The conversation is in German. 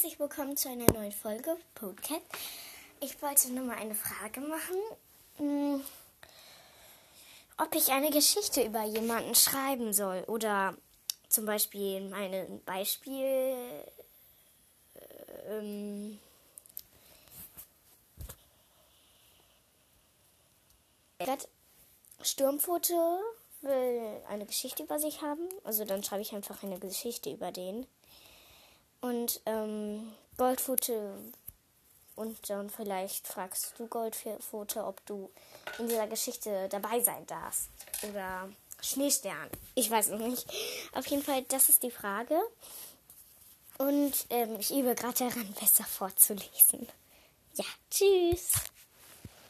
Herzlich willkommen zu einer neuen Folge Podcast. Ich wollte nur mal eine Frage machen. Hm, ob ich eine Geschichte über jemanden schreiben soll oder zum Beispiel mein Beispiel. Ähm, Sturmfoto will eine Geschichte über sich haben. Also dann schreibe ich einfach eine Geschichte über den. Und ähm, Goldfote und dann vielleicht fragst du Goldfote, ob du in dieser Geschichte dabei sein darfst. Oder Schneestern. Ich weiß noch nicht. Auf jeden Fall, das ist die Frage. Und ähm, ich übe gerade daran, besser vorzulesen. Ja, tschüss.